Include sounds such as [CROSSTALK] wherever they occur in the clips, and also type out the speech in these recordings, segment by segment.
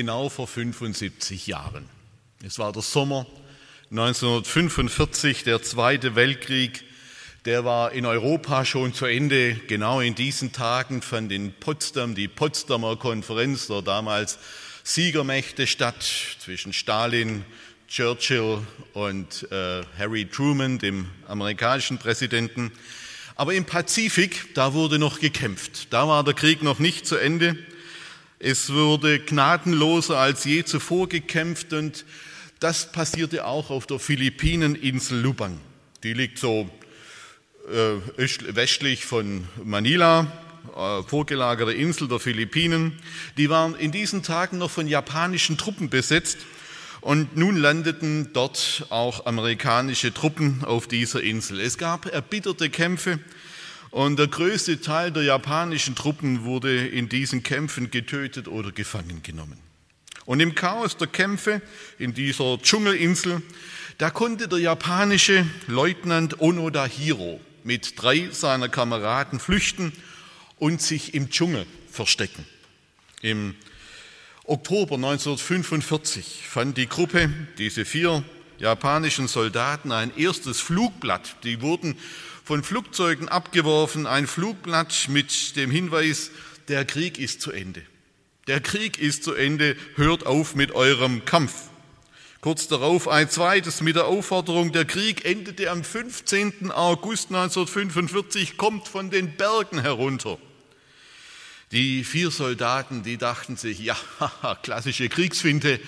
Genau vor 75 Jahren. Es war der Sommer 1945, der Zweite Weltkrieg, der war in Europa schon zu Ende. Genau in diesen Tagen fand in Potsdam die Potsdamer Konferenz der damals Siegermächte statt zwischen Stalin, Churchill und äh, Harry Truman, dem amerikanischen Präsidenten. Aber im Pazifik, da wurde noch gekämpft. Da war der Krieg noch nicht zu Ende. Es wurde gnadenloser als je zuvor gekämpft und das passierte auch auf der Philippineninsel Lubang. Die liegt so äh, westlich von Manila, äh, vorgelagerte Insel der Philippinen. Die waren in diesen Tagen noch von japanischen Truppen besetzt und nun landeten dort auch amerikanische Truppen auf dieser Insel. Es gab erbitterte Kämpfe und der größte Teil der japanischen Truppen wurde in diesen Kämpfen getötet oder gefangen genommen. Und im Chaos der Kämpfe in dieser Dschungelinsel, da konnte der japanische Leutnant Onoda Hiro mit drei seiner Kameraden flüchten und sich im Dschungel verstecken. Im Oktober 1945 fand die Gruppe, diese vier japanischen Soldaten, ein erstes Flugblatt. Die wurden von Flugzeugen abgeworfen, ein Flugblatt mit dem Hinweis, der Krieg ist zu Ende. Der Krieg ist zu Ende, hört auf mit eurem Kampf. Kurz darauf ein zweites mit der Aufforderung, der Krieg endete am 15. August 1945, kommt von den Bergen herunter. Die vier Soldaten, die dachten sich, ja, [LAUGHS] klassische Kriegsfinte,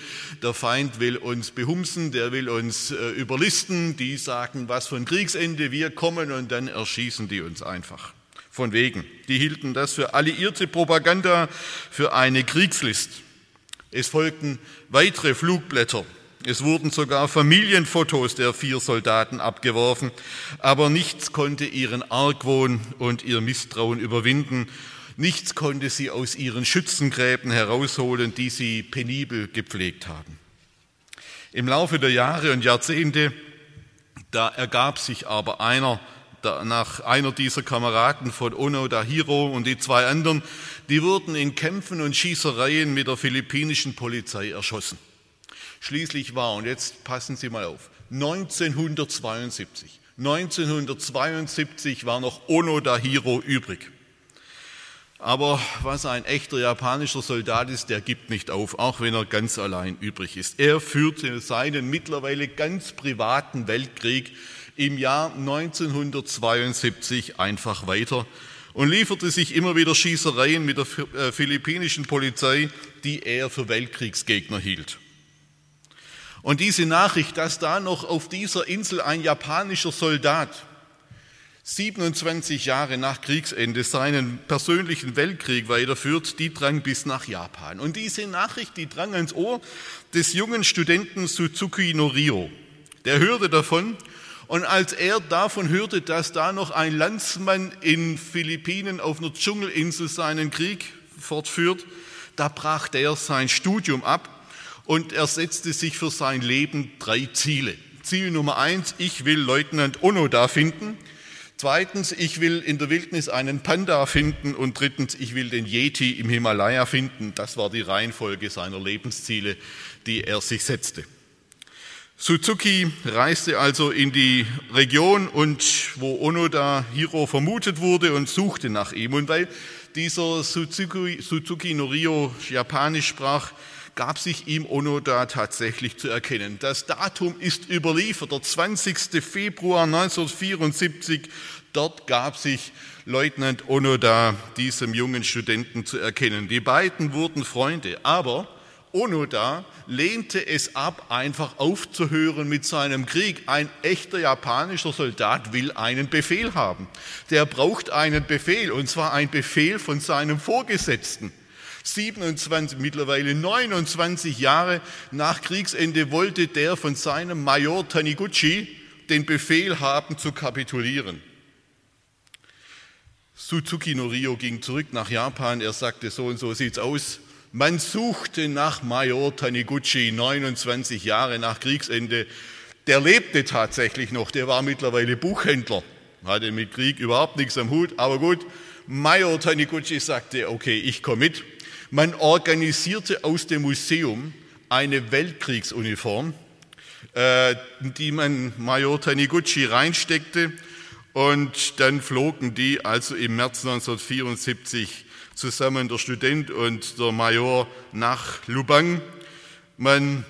der Feind will uns behumsen, der will uns äh, überlisten, die sagen, was von Kriegsende, wir kommen und dann erschießen die uns einfach. Von wegen. Die hielten das für alliierte Propaganda, für eine Kriegslist. Es folgten weitere Flugblätter. Es wurden sogar Familienfotos der vier Soldaten abgeworfen, aber nichts konnte ihren Argwohn und ihr Misstrauen überwinden Nichts konnte sie aus ihren Schützengräben herausholen, die sie penibel gepflegt haben. Im Laufe der Jahre und Jahrzehnte, da ergab sich aber einer, nach einer dieser Kameraden von Ono Dahiro und die zwei anderen, die wurden in Kämpfen und Schießereien mit der philippinischen Polizei erschossen. Schließlich war, und jetzt passen Sie mal auf, 1972, 1972 war noch Ono Dahiro übrig. Aber was ein echter japanischer Soldat ist, der gibt nicht auf, auch wenn er ganz allein übrig ist. Er führte seinen mittlerweile ganz privaten Weltkrieg im Jahr 1972 einfach weiter und lieferte sich immer wieder Schießereien mit der äh, philippinischen Polizei, die er für Weltkriegsgegner hielt. Und diese Nachricht, dass da noch auf dieser Insel ein japanischer Soldat 27 Jahre nach Kriegsende seinen persönlichen Weltkrieg weiterführt, die drang bis nach Japan. Und diese Nachricht, die drang ans Ohr des jungen Studenten Suzuki Norio. Der hörte davon und als er davon hörte, dass da noch ein Landsmann in Philippinen auf einer Dschungelinsel seinen Krieg fortführt, da brach er sein Studium ab und er setzte sich für sein Leben drei Ziele. Ziel Nummer eins, ich will Leutnant Onoda finden. Zweitens, ich will in der Wildnis einen Panda finden und drittens, ich will den Yeti im Himalaya finden. Das war die Reihenfolge seiner Lebensziele, die er sich setzte. Suzuki reiste also in die Region und wo Onoda Hiro vermutet wurde und suchte nach ihm. Und weil dieser Suzuki, Suzuki Norio Japanisch sprach, gab sich ihm Onoda tatsächlich zu erkennen. Das Datum ist überliefert, der 20. Februar 1974. Dort gab sich Leutnant Onoda diesem jungen Studenten zu erkennen. Die beiden wurden Freunde, aber Onoda lehnte es ab, einfach aufzuhören mit seinem Krieg. Ein echter japanischer Soldat will einen Befehl haben. Der braucht einen Befehl, und zwar einen Befehl von seinem Vorgesetzten. 27, mittlerweile 29 Jahre nach Kriegsende wollte der von seinem Major Taniguchi den Befehl haben zu kapitulieren. Suzuki Norio ging zurück nach Japan. Er sagte, so und so sieht's aus. Man suchte nach Major Taniguchi 29 Jahre nach Kriegsende. Der lebte tatsächlich noch. Der war mittlerweile Buchhändler. Hatte mit Krieg überhaupt nichts am Hut. Aber gut, Major Taniguchi sagte, okay, ich komme mit. Man organisierte aus dem Museum eine Weltkriegsuniform, äh, die man Major Taniguchi reinsteckte und dann flogen die also im März 1974 zusammen, der Student und der Major, nach Lubang. Man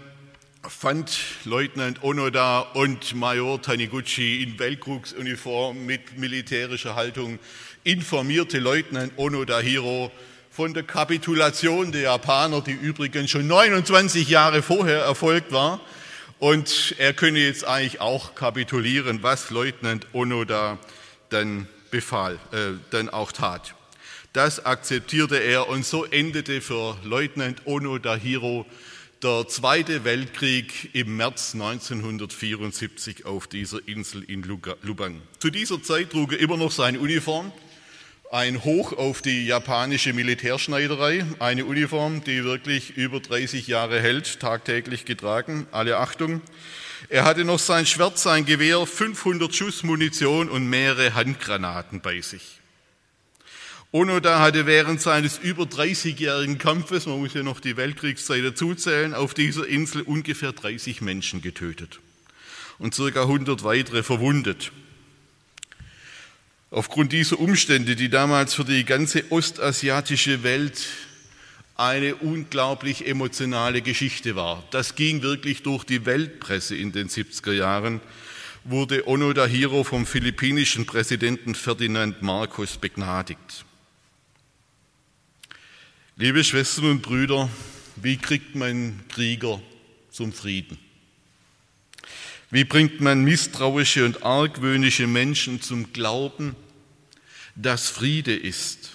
fand Leutnant Onoda und Major Taniguchi in Weltkriegsuniform mit militärischer Haltung, informierte Leutnant Onoda Hiro von der Kapitulation der Japaner, die übrigens schon 29 Jahre vorher erfolgt war. Und er könne jetzt eigentlich auch kapitulieren, was Leutnant Onoda dann befahl, äh, dann auch tat. Das akzeptierte er und so endete für Leutnant Onoda Hiro der Zweite Weltkrieg im März 1974 auf dieser Insel in Lubang. Zu dieser Zeit trug er immer noch seine Uniform, ein Hoch auf die japanische Militärschneiderei, eine Uniform, die wirklich über 30 Jahre hält, tagtäglich getragen, alle Achtung. Er hatte noch sein Schwert, sein Gewehr, 500 Schuss Munition und mehrere Handgranaten bei sich. Onoda hatte während seines über 30-jährigen Kampfes, man muss ja noch die Weltkriegszeit dazuzählen, auf dieser Insel ungefähr 30 Menschen getötet und circa 100 weitere verwundet. Aufgrund dieser Umstände, die damals für die ganze ostasiatische Welt eine unglaublich emotionale Geschichte war, das ging wirklich durch die Weltpresse in den 70er Jahren, wurde Onoda Hiro vom philippinischen Präsidenten Ferdinand Marcos begnadigt. Liebe Schwestern und Brüder, wie kriegt man Krieger zum Frieden? Wie bringt man misstrauische und argwöhnische Menschen zum Glauben, dass Friede ist?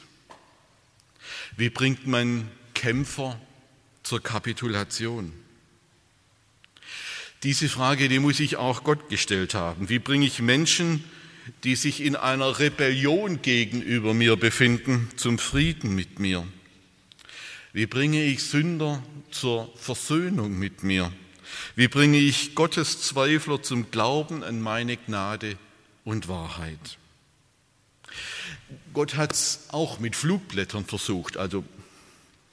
Wie bringt man Kämpfer zur Kapitulation? Diese Frage, die muss ich auch Gott gestellt haben. Wie bringe ich Menschen, die sich in einer Rebellion gegenüber mir befinden, zum Frieden mit mir? Wie bringe ich Sünder zur Versöhnung mit mir? Wie bringe ich Gottes Zweifler zum Glauben an meine Gnade und Wahrheit? Gott hat es auch mit Flugblättern versucht, also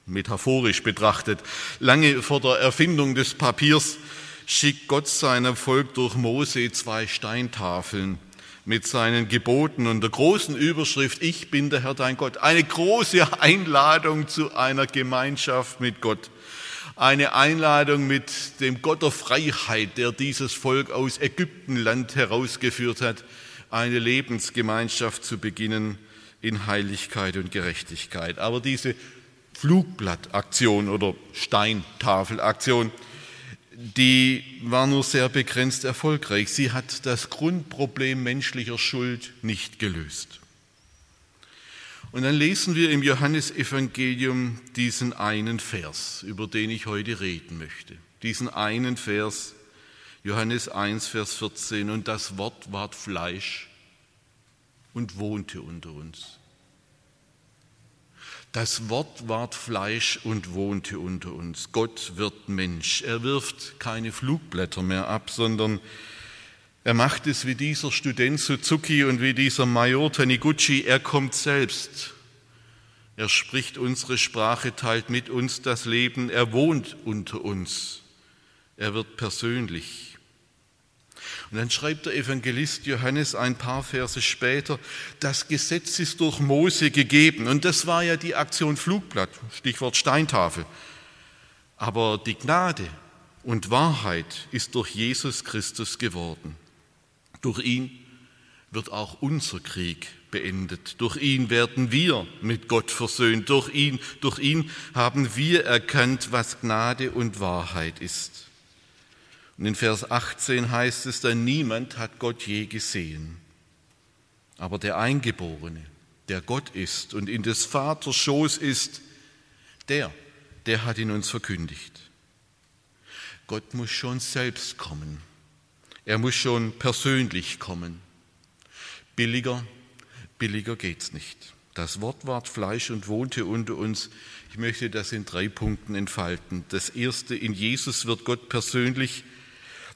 metaphorisch betrachtet. Lange vor der Erfindung des Papiers schickt Gott seinem Volk durch Mose zwei Steintafeln mit seinen Geboten und der großen Überschrift, ich bin der Herr dein Gott. Eine große Einladung zu einer Gemeinschaft mit Gott. Eine Einladung mit dem Gott der Freiheit, der dieses Volk aus Ägyptenland herausgeführt hat, eine Lebensgemeinschaft zu beginnen in Heiligkeit und Gerechtigkeit. Aber diese Flugblattaktion oder Steintafelaktion, die war nur sehr begrenzt erfolgreich. Sie hat das Grundproblem menschlicher Schuld nicht gelöst. Und dann lesen wir im Johannesevangelium diesen einen Vers, über den ich heute reden möchte. Diesen einen Vers, Johannes 1, Vers 14. Und das Wort ward Fleisch und wohnte unter uns. Das Wort ward Fleisch und wohnte unter uns. Gott wird Mensch. Er wirft keine Flugblätter mehr ab, sondern er macht es wie dieser Student Suzuki und wie dieser Major Taniguchi. Er kommt selbst. Er spricht unsere Sprache, teilt mit uns das Leben. Er wohnt unter uns. Er wird persönlich. Und dann schreibt der Evangelist Johannes ein paar Verse später, das Gesetz ist durch Mose gegeben. Und das war ja die Aktion Flugblatt, Stichwort Steintafel. Aber die Gnade und Wahrheit ist durch Jesus Christus geworden. Durch ihn wird auch unser Krieg beendet. Durch ihn werden wir mit Gott versöhnt. Durch ihn, durch ihn haben wir erkannt, was Gnade und Wahrheit ist. Und in Vers 18 heißt es dann, niemand hat Gott je gesehen. Aber der Eingeborene, der Gott ist und in des Vaters Schoß ist, Der, der hat ihn uns verkündigt. Gott muss schon selbst kommen. Er muss schon persönlich kommen. Billiger, billiger geht's nicht. Das Wort ward Fleisch und wohnte unter uns. Ich möchte das in drei Punkten entfalten. Das erste, in Jesus wird Gott persönlich,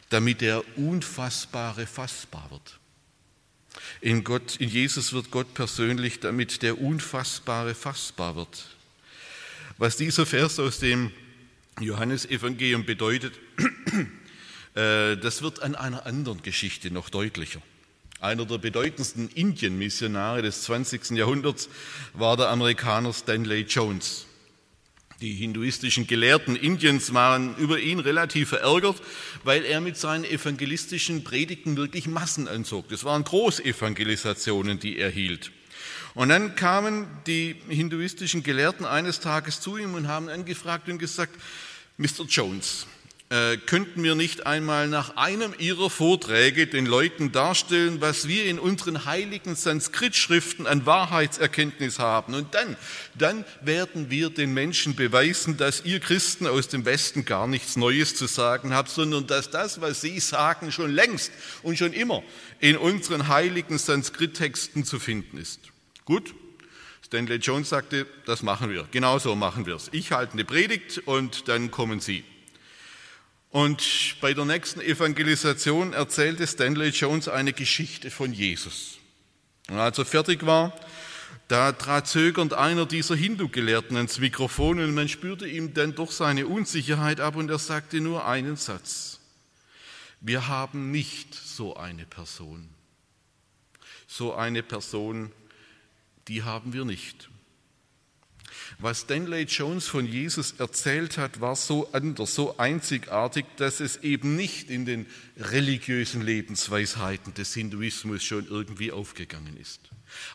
damit der Unfassbare fassbar wird. In, Gott, in Jesus wird Gott persönlich, damit der Unfassbare fassbar wird. Was dieser Vers aus dem Johannesevangelium bedeutet, [CLEARS THROAT] das wird an einer anderen Geschichte noch deutlicher. Einer der bedeutendsten Indien-Missionare des 20. Jahrhunderts war der Amerikaner Stanley Jones. Die hinduistischen Gelehrten Indiens waren über ihn relativ verärgert, weil er mit seinen evangelistischen Predigten wirklich Massen anzog. Das waren Großevangelisationen, die er hielt. Und dann kamen die hinduistischen Gelehrten eines Tages zu ihm und haben angefragt und gesagt, Mr. Jones, äh, könnten wir nicht einmal nach einem Ihrer Vorträge den Leuten darstellen, was wir in unseren heiligen Sanskrit-Schriften an Wahrheitserkenntnis haben. Und dann, dann werden wir den Menschen beweisen, dass ihr Christen aus dem Westen gar nichts Neues zu sagen habt, sondern dass das, was sie sagen, schon längst und schon immer in unseren heiligen Sanskrit-Texten zu finden ist. Gut? Stanley Jones sagte, das machen wir. Genauso machen wir es. Ich halte eine Predigt und dann kommen Sie. Und bei der nächsten Evangelisation erzählte Stanley Jones eine Geschichte von Jesus. Und als er fertig war, da trat zögernd einer dieser Hindu-Gelehrten ans Mikrofon und man spürte ihm dann doch seine Unsicherheit ab und er sagte nur einen Satz. Wir haben nicht so eine Person. So eine Person, die haben wir nicht. Was Stanley Jones von Jesus erzählt hat, war so anders, so einzigartig, dass es eben nicht in den religiösen Lebensweisheiten des Hinduismus schon irgendwie aufgegangen ist.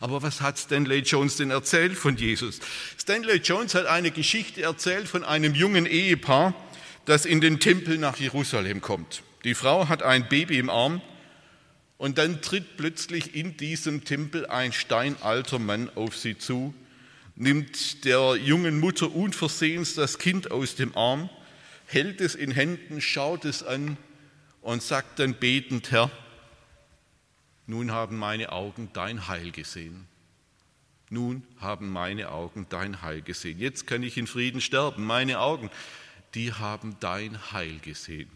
Aber was hat Stanley Jones denn erzählt von Jesus? Stanley Jones hat eine Geschichte erzählt von einem jungen Ehepaar, das in den Tempel nach Jerusalem kommt. Die Frau hat ein Baby im Arm und dann tritt plötzlich in diesem Tempel ein steinalter Mann auf sie zu nimmt der jungen Mutter unversehens das Kind aus dem Arm, hält es in Händen, schaut es an und sagt dann betend, Herr, nun haben meine Augen dein Heil gesehen. Nun haben meine Augen dein Heil gesehen. Jetzt kann ich in Frieden sterben. Meine Augen, die haben dein Heil gesehen.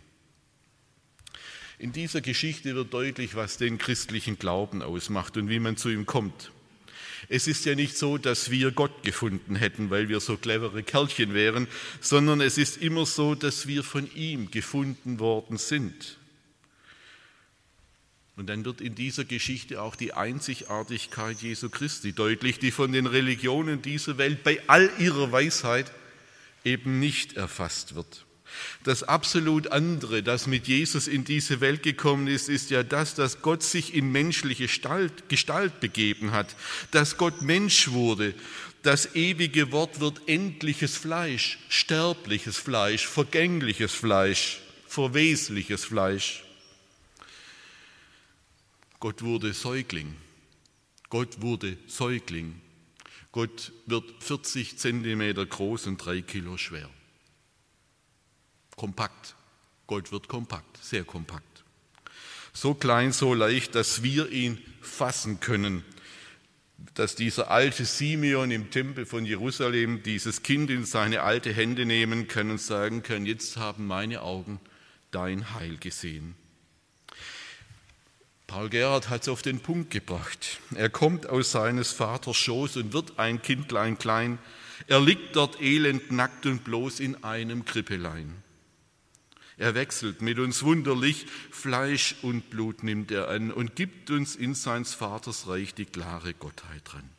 In dieser Geschichte wird deutlich, was den christlichen Glauben ausmacht und wie man zu ihm kommt. Es ist ja nicht so, dass wir Gott gefunden hätten, weil wir so clevere Kerlchen wären, sondern es ist immer so, dass wir von ihm gefunden worden sind. Und dann wird in dieser Geschichte auch die Einzigartigkeit Jesu Christi deutlich, die von den Religionen dieser Welt bei all ihrer Weisheit eben nicht erfasst wird. Das absolut andere, das mit Jesus in diese Welt gekommen ist, ist ja das, dass Gott sich in menschliche Gestalt, Gestalt begeben hat, dass Gott Mensch wurde. Das ewige Wort wird endliches Fleisch, sterbliches Fleisch, vergängliches Fleisch, verwesliches Fleisch. Gott wurde Säugling. Gott wurde Säugling. Gott wird 40 Zentimeter groß und drei Kilo schwer. Kompakt. Gold wird kompakt, sehr kompakt. So klein, so leicht, dass wir ihn fassen können. Dass dieser alte Simeon im Tempel von Jerusalem dieses Kind in seine alte Hände nehmen kann und sagen kann, jetzt haben meine Augen dein Heil gesehen. Paul Gerhard hat es auf den Punkt gebracht. Er kommt aus seines Vaters Schoß und wird ein Kindlein klein. Er liegt dort elend, nackt und bloß in einem Krippelein. Er wechselt mit uns wunderlich, Fleisch und Blut nimmt er an und gibt uns in seines Vaters Reich die klare Gottheit dran.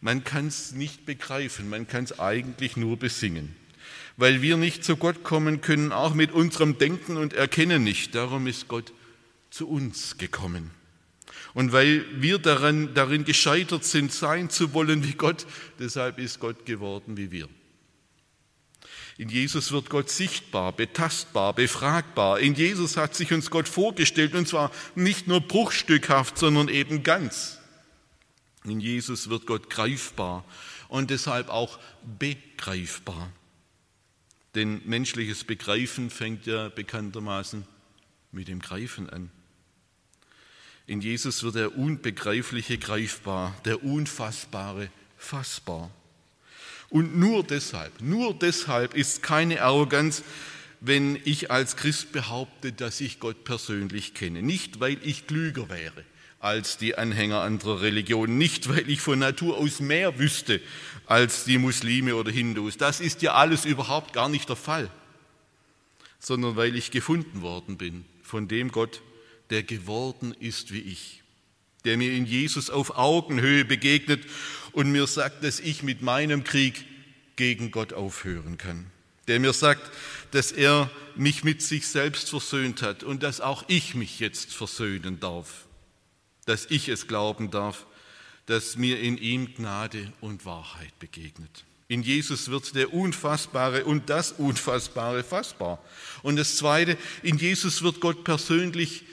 Man kann es nicht begreifen, man kann es eigentlich nur besingen, weil wir nicht zu Gott kommen können, auch mit unserem Denken und Erkennen nicht. Darum ist Gott zu uns gekommen. Und weil wir daran, darin gescheitert sind, sein zu wollen wie Gott, deshalb ist Gott geworden wie wir. In Jesus wird Gott sichtbar, betastbar, befragbar. In Jesus hat sich uns Gott vorgestellt und zwar nicht nur bruchstückhaft, sondern eben ganz. In Jesus wird Gott greifbar und deshalb auch begreifbar. Denn menschliches Begreifen fängt ja bekanntermaßen mit dem Greifen an. In Jesus wird der Unbegreifliche greifbar, der Unfassbare fassbar. Und nur deshalb, nur deshalb ist keine Arroganz, wenn ich als Christ behaupte, dass ich Gott persönlich kenne. Nicht, weil ich klüger wäre als die Anhänger anderer Religionen, nicht, weil ich von Natur aus mehr wüsste als die Muslime oder Hindus. Das ist ja alles überhaupt gar nicht der Fall, sondern weil ich gefunden worden bin von dem Gott, der geworden ist wie ich, der mir in Jesus auf Augenhöhe begegnet und mir sagt, dass ich mit meinem Krieg gegen Gott aufhören kann, der mir sagt, dass er mich mit sich selbst versöhnt hat und dass auch ich mich jetzt versöhnen darf, dass ich es glauben darf, dass mir in ihm Gnade und Wahrheit begegnet. In Jesus wird der Unfassbare und das Unfassbare fassbar. Und das Zweite, in Jesus wird Gott persönlich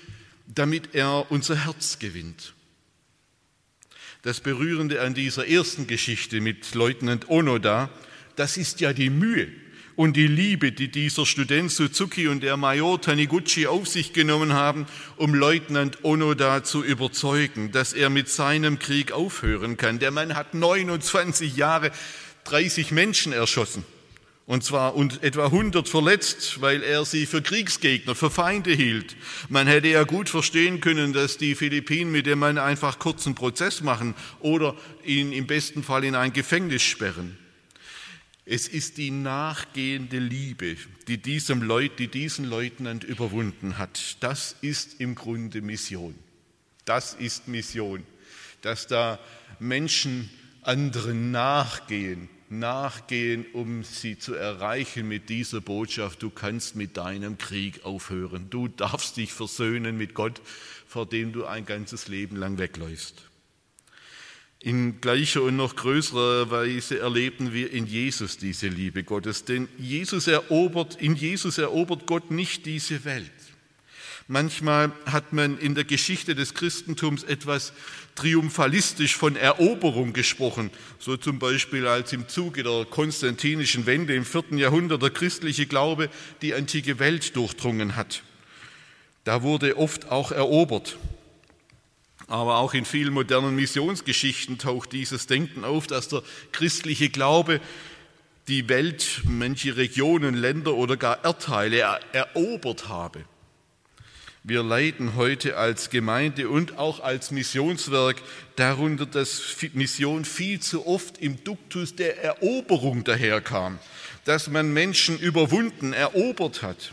damit er unser Herz gewinnt. Das Berührende an dieser ersten Geschichte mit Leutnant Onoda, das ist ja die Mühe und die Liebe, die dieser Student Suzuki und der Major Taniguchi auf sich genommen haben, um Leutnant Onoda zu überzeugen, dass er mit seinem Krieg aufhören kann. Der Mann hat 29 Jahre 30 Menschen erschossen. Und zwar und etwa 100 verletzt, weil er sie für Kriegsgegner, für Feinde hielt. Man hätte ja gut verstehen können, dass die Philippinen mit dem Mann einfach kurzen Prozess machen oder ihn im besten Fall in ein Gefängnis sperren. Es ist die nachgehende Liebe, die, diesem Leut, die diesen Leutnant überwunden hat. Das ist im Grunde Mission. Das ist Mission, dass da Menschen anderen nachgehen, nachgehen, um sie zu erreichen mit dieser Botschaft, du kannst mit deinem Krieg aufhören. Du darfst dich versöhnen mit Gott, vor dem du ein ganzes Leben lang wegläufst. In gleicher und noch größerer Weise erleben wir in Jesus diese Liebe Gottes, denn Jesus erobert, in Jesus erobert Gott nicht diese Welt. Manchmal hat man in der Geschichte des Christentums etwas triumphalistisch von Eroberung gesprochen, so zum Beispiel als im Zuge der konstantinischen Wende im vierten Jahrhundert der christliche Glaube die antike Welt durchdrungen hat. Da wurde oft auch erobert. Aber auch in vielen modernen Missionsgeschichten taucht dieses Denken auf, dass der christliche Glaube die Welt, manche Regionen, Länder oder gar Erdteile erobert habe. Wir leiden heute als Gemeinde und auch als Missionswerk darunter, dass Mission viel zu oft im Duktus der Eroberung daherkam, dass man Menschen überwunden, erobert hat.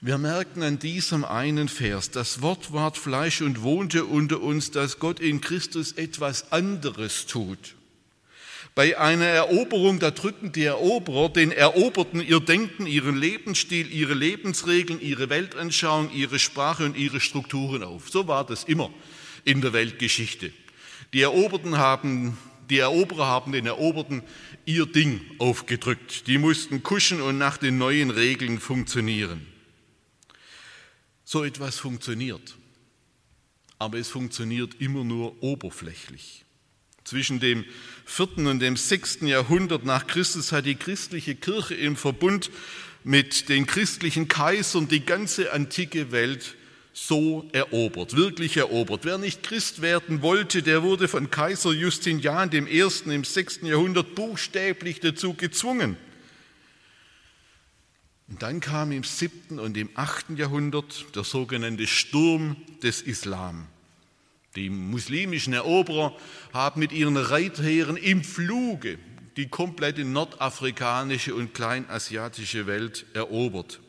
Wir merken an diesem einen Vers, das Wort ward Fleisch und wohnte unter uns, dass Gott in Christus etwas anderes tut. Bei einer Eroberung, da drücken die Eroberer den Eroberten ihr Denken, ihren Lebensstil, ihre Lebensregeln, ihre Weltanschauung, ihre Sprache und ihre Strukturen auf. So war das immer in der Weltgeschichte. Die Eroberten haben, die Eroberer haben den Eroberten ihr Ding aufgedrückt. Die mussten kuschen und nach den neuen Regeln funktionieren. So etwas funktioniert. Aber es funktioniert immer nur oberflächlich. Zwischen dem vierten und dem sechsten Jahrhundert nach Christus hat die christliche Kirche im Verbund mit den christlichen Kaisern die ganze antike Welt so erobert, wirklich erobert. Wer nicht Christ werden wollte, der wurde von Kaiser Justinian dem Ersten im sechsten Jahrhundert buchstäblich dazu gezwungen. Und dann kam im siebten und im achten Jahrhundert der sogenannte Sturm des Islam. Die muslimischen Eroberer haben mit ihren Reitheeren im Fluge die komplette nordafrikanische und kleinasiatische Welt erobert.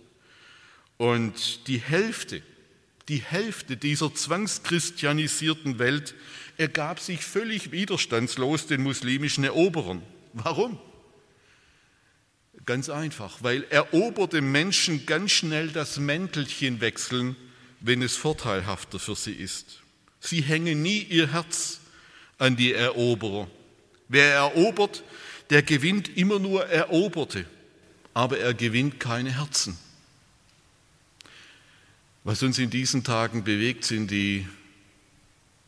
Und die Hälfte, die Hälfte dieser zwangschristianisierten Welt ergab sich völlig widerstandslos den muslimischen Eroberern. Warum? Ganz einfach, weil eroberte Menschen ganz schnell das Mäntelchen wechseln, wenn es vorteilhafter für sie ist. Sie hängen nie ihr Herz an die Eroberer. Wer erobert, der gewinnt immer nur Eroberte, aber er gewinnt keine Herzen. Was uns in diesen Tagen bewegt, sind die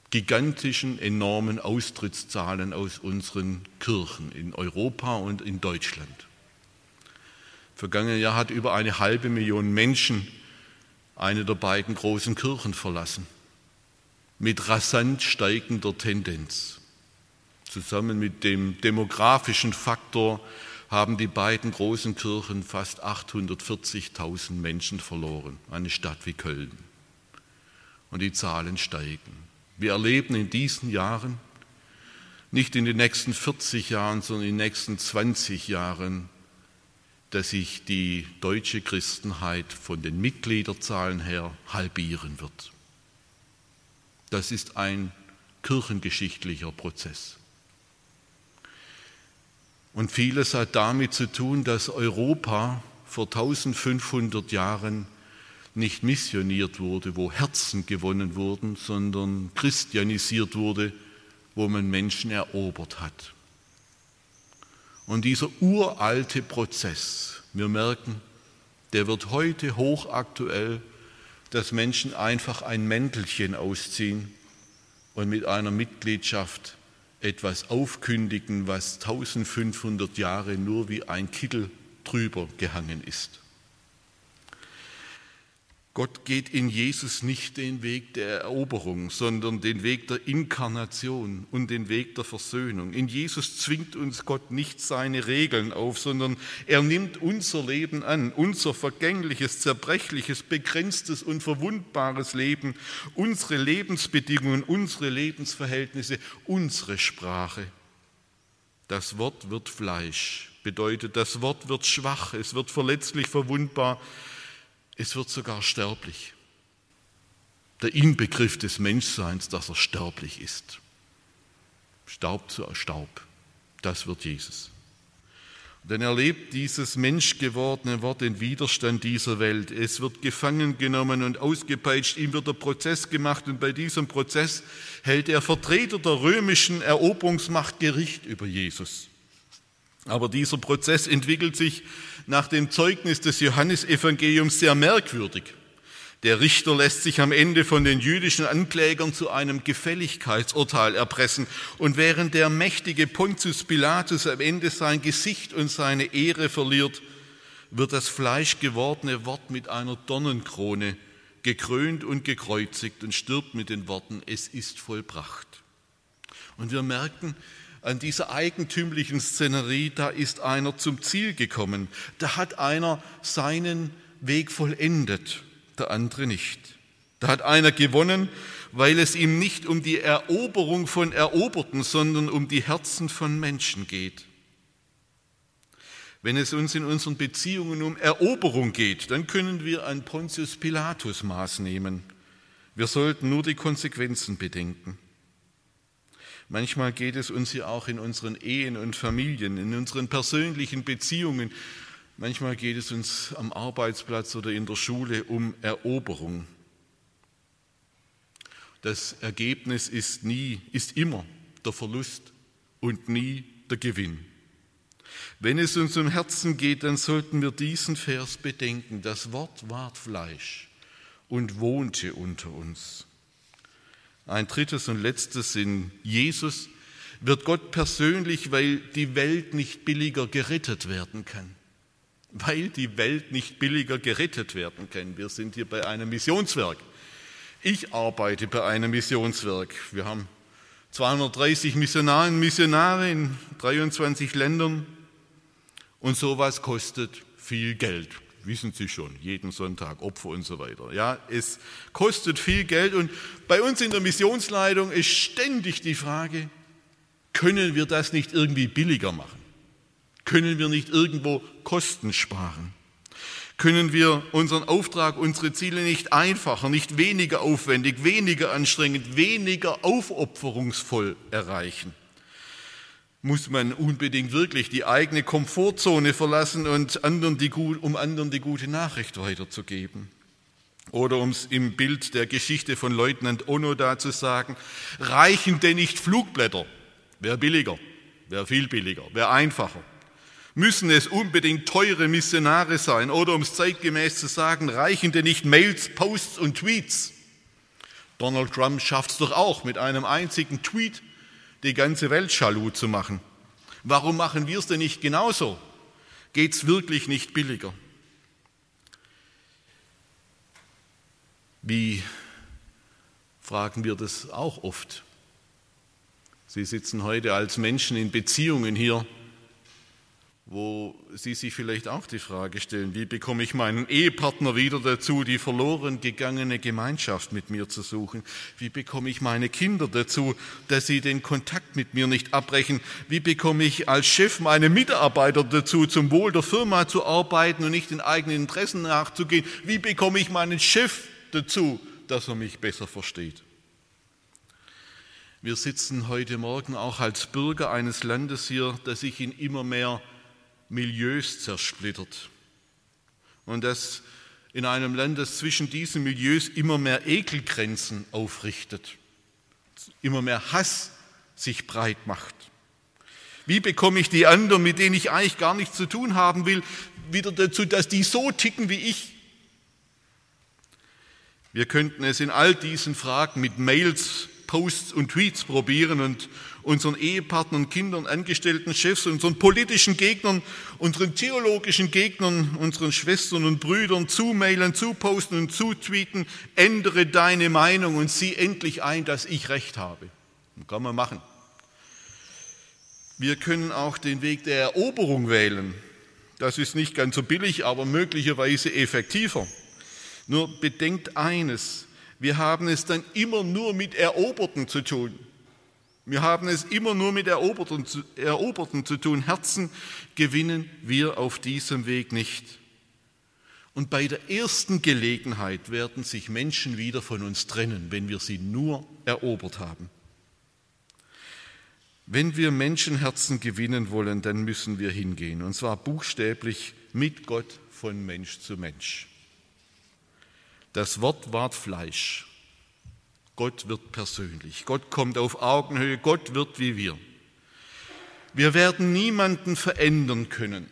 gigantischen, enormen Austrittszahlen aus unseren Kirchen in Europa und in Deutschland. Vergangenes Jahr hat über eine halbe Million Menschen eine der beiden großen Kirchen verlassen, mit rasant steigender Tendenz. Zusammen mit dem demografischen Faktor haben die beiden großen Kirchen fast 840.000 Menschen verloren, eine Stadt wie Köln. Und die Zahlen steigen. Wir erleben in diesen Jahren, nicht in den nächsten 40 Jahren, sondern in den nächsten 20 Jahren, dass sich die deutsche Christenheit von den Mitgliederzahlen her halbieren wird. Das ist ein kirchengeschichtlicher Prozess. Und vieles hat damit zu tun, dass Europa vor 1500 Jahren nicht missioniert wurde, wo Herzen gewonnen wurden, sondern christianisiert wurde, wo man Menschen erobert hat. Und dieser uralte Prozess, wir merken, der wird heute hochaktuell, dass Menschen einfach ein Mäntelchen ausziehen und mit einer Mitgliedschaft etwas aufkündigen, was 1500 Jahre nur wie ein Kittel drüber gehangen ist. Gott geht in Jesus nicht den Weg der Eroberung, sondern den Weg der Inkarnation und den Weg der Versöhnung. In Jesus zwingt uns Gott nicht seine Regeln auf, sondern er nimmt unser Leben an, unser vergängliches, zerbrechliches, begrenztes und verwundbares Leben, unsere Lebensbedingungen, unsere Lebensverhältnisse, unsere Sprache. Das Wort wird Fleisch, bedeutet, das Wort wird schwach, es wird verletzlich, verwundbar, es wird sogar sterblich. Der Inbegriff des Menschseins, dass er sterblich ist. Staub zu Staub, das wird Jesus. Denn er lebt dieses menschgewordene Wort den Widerstand dieser Welt. Es wird gefangen genommen und ausgepeitscht, ihm wird der Prozess gemacht und bei diesem Prozess hält der Vertreter der römischen Eroberungsmacht Gericht über Jesus. Aber dieser Prozess entwickelt sich nach dem Zeugnis des Johannesevangeliums sehr merkwürdig. Der Richter lässt sich am Ende von den jüdischen Anklägern zu einem Gefälligkeitsurteil erpressen. Und während der mächtige Pontius Pilatus am Ende sein Gesicht und seine Ehre verliert, wird das fleischgewordene Wort mit einer Dornenkrone gekrönt und gekreuzigt und stirbt mit den Worten, es ist vollbracht. Und wir merken, an dieser eigentümlichen Szenerie, da ist einer zum Ziel gekommen, da hat einer seinen Weg vollendet, der andere nicht. Da hat einer gewonnen, weil es ihm nicht um die Eroberung von Eroberten, sondern um die Herzen von Menschen geht. Wenn es uns in unseren Beziehungen um Eroberung geht, dann können wir ein Pontius Pilatus Maß nehmen. Wir sollten nur die Konsequenzen bedenken. Manchmal geht es uns ja auch in unseren Ehen und Familien, in unseren persönlichen Beziehungen. Manchmal geht es uns am Arbeitsplatz oder in der Schule um Eroberung. Das Ergebnis ist nie, ist immer der Verlust und nie der Gewinn. Wenn es uns um Herzen geht, dann sollten wir diesen Vers bedenken. Das Wort ward Fleisch und wohnte unter uns. Ein drittes und letztes in Jesus wird Gott persönlich, weil die Welt nicht billiger gerettet werden kann. Weil die Welt nicht billiger gerettet werden kann. Wir sind hier bei einem Missionswerk. Ich arbeite bei einem Missionswerk. Wir haben 230 Missionare und Missionare in 23 Ländern und sowas kostet viel Geld wissen Sie schon, jeden Sonntag Opfer und so weiter. Ja, es kostet viel Geld und bei uns in der Missionsleitung ist ständig die Frage, können wir das nicht irgendwie billiger machen? Können wir nicht irgendwo Kosten sparen? Können wir unseren Auftrag, unsere Ziele nicht einfacher, nicht weniger aufwendig, weniger anstrengend, weniger aufopferungsvoll erreichen? Muss man unbedingt wirklich die eigene Komfortzone verlassen, und anderen die, um anderen die gute Nachricht weiterzugeben. Oder um es im Bild der Geschichte von Leutnant Onoda zu sagen, reichen denn nicht Flugblätter? Wäre billiger, wäre viel billiger, wäre einfacher. Müssen es unbedingt teure Missionare sein? Oder um es zeitgemäß zu sagen, reichen denn nicht Mails, Posts und Tweets? Donald Trump schafft es doch auch, mit einem einzigen Tweet die ganze Welt schalu zu machen. Warum machen wir es denn nicht genauso? Geht es wirklich nicht billiger? Wie fragen wir das auch oft? Sie sitzen heute als Menschen in Beziehungen hier wo Sie sich vielleicht auch die Frage stellen, wie bekomme ich meinen Ehepartner wieder dazu, die verloren gegangene Gemeinschaft mit mir zu suchen? Wie bekomme ich meine Kinder dazu, dass sie den Kontakt mit mir nicht abbrechen? Wie bekomme ich als Chef meine Mitarbeiter dazu, zum Wohl der Firma zu arbeiten und nicht den eigenen Interessen nachzugehen? Wie bekomme ich meinen Chef dazu, dass er mich besser versteht? Wir sitzen heute Morgen auch als Bürger eines Landes hier, das sich in immer mehr Milieus zersplittert. Und dass in einem Land, das zwischen diesen Milieus immer mehr Ekelgrenzen aufrichtet, immer mehr Hass sich breit macht. Wie bekomme ich die anderen, mit denen ich eigentlich gar nichts zu tun haben will, wieder dazu, dass die so ticken wie ich? Wir könnten es in all diesen Fragen mit Mails, Posts und Tweets probieren und unseren Ehepartnern, Kindern, Angestellten, Chefs, unseren politischen Gegnern, unseren theologischen Gegnern, unseren Schwestern und Brüdern zumailen, zuposten und zutweeten, ändere deine Meinung und sieh endlich ein, dass ich recht habe. Das kann man machen. Wir können auch den Weg der Eroberung wählen. Das ist nicht ganz so billig, aber möglicherweise effektiver. Nur bedenkt eines, wir haben es dann immer nur mit Eroberten zu tun. Wir haben es immer nur mit Eroberten zu, Eroberten zu tun. Herzen gewinnen wir auf diesem Weg nicht. Und bei der ersten Gelegenheit werden sich Menschen wieder von uns trennen, wenn wir sie nur erobert haben. Wenn wir Menschenherzen gewinnen wollen, dann müssen wir hingehen, und zwar buchstäblich mit Gott von Mensch zu Mensch. Das Wort ward Fleisch Gott wird persönlich. Gott kommt auf Augenhöhe. Gott wird wie wir. Wir werden niemanden verändern können.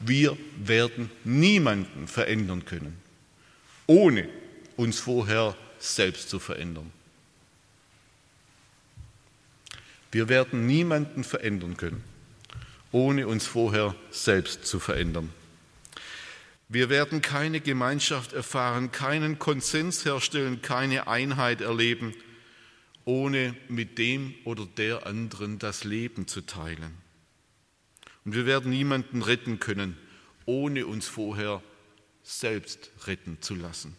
Wir werden niemanden verändern können, ohne uns vorher selbst zu verändern. Wir werden niemanden verändern können, ohne uns vorher selbst zu verändern. Wir werden keine Gemeinschaft erfahren, keinen Konsens herstellen, keine Einheit erleben, ohne mit dem oder der anderen das Leben zu teilen. Und wir werden niemanden retten können, ohne uns vorher selbst retten zu lassen.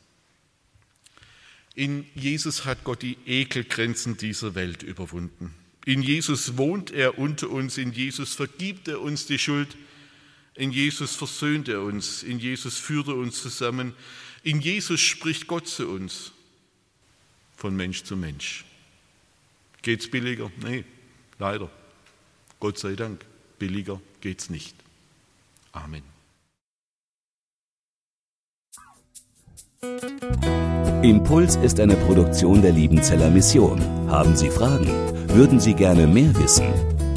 In Jesus hat Gott die Ekelgrenzen dieser Welt überwunden. In Jesus wohnt er unter uns, in Jesus vergibt er uns die Schuld, in Jesus versöhnt er uns, in Jesus führt er uns zusammen, in Jesus spricht Gott zu uns, von Mensch zu Mensch. Geht's billiger? Nee, leider. Gott sei Dank, billiger geht's nicht. Amen. Impuls ist eine Produktion der Liebenzeller Mission. Haben Sie Fragen? Würden Sie gerne mehr wissen?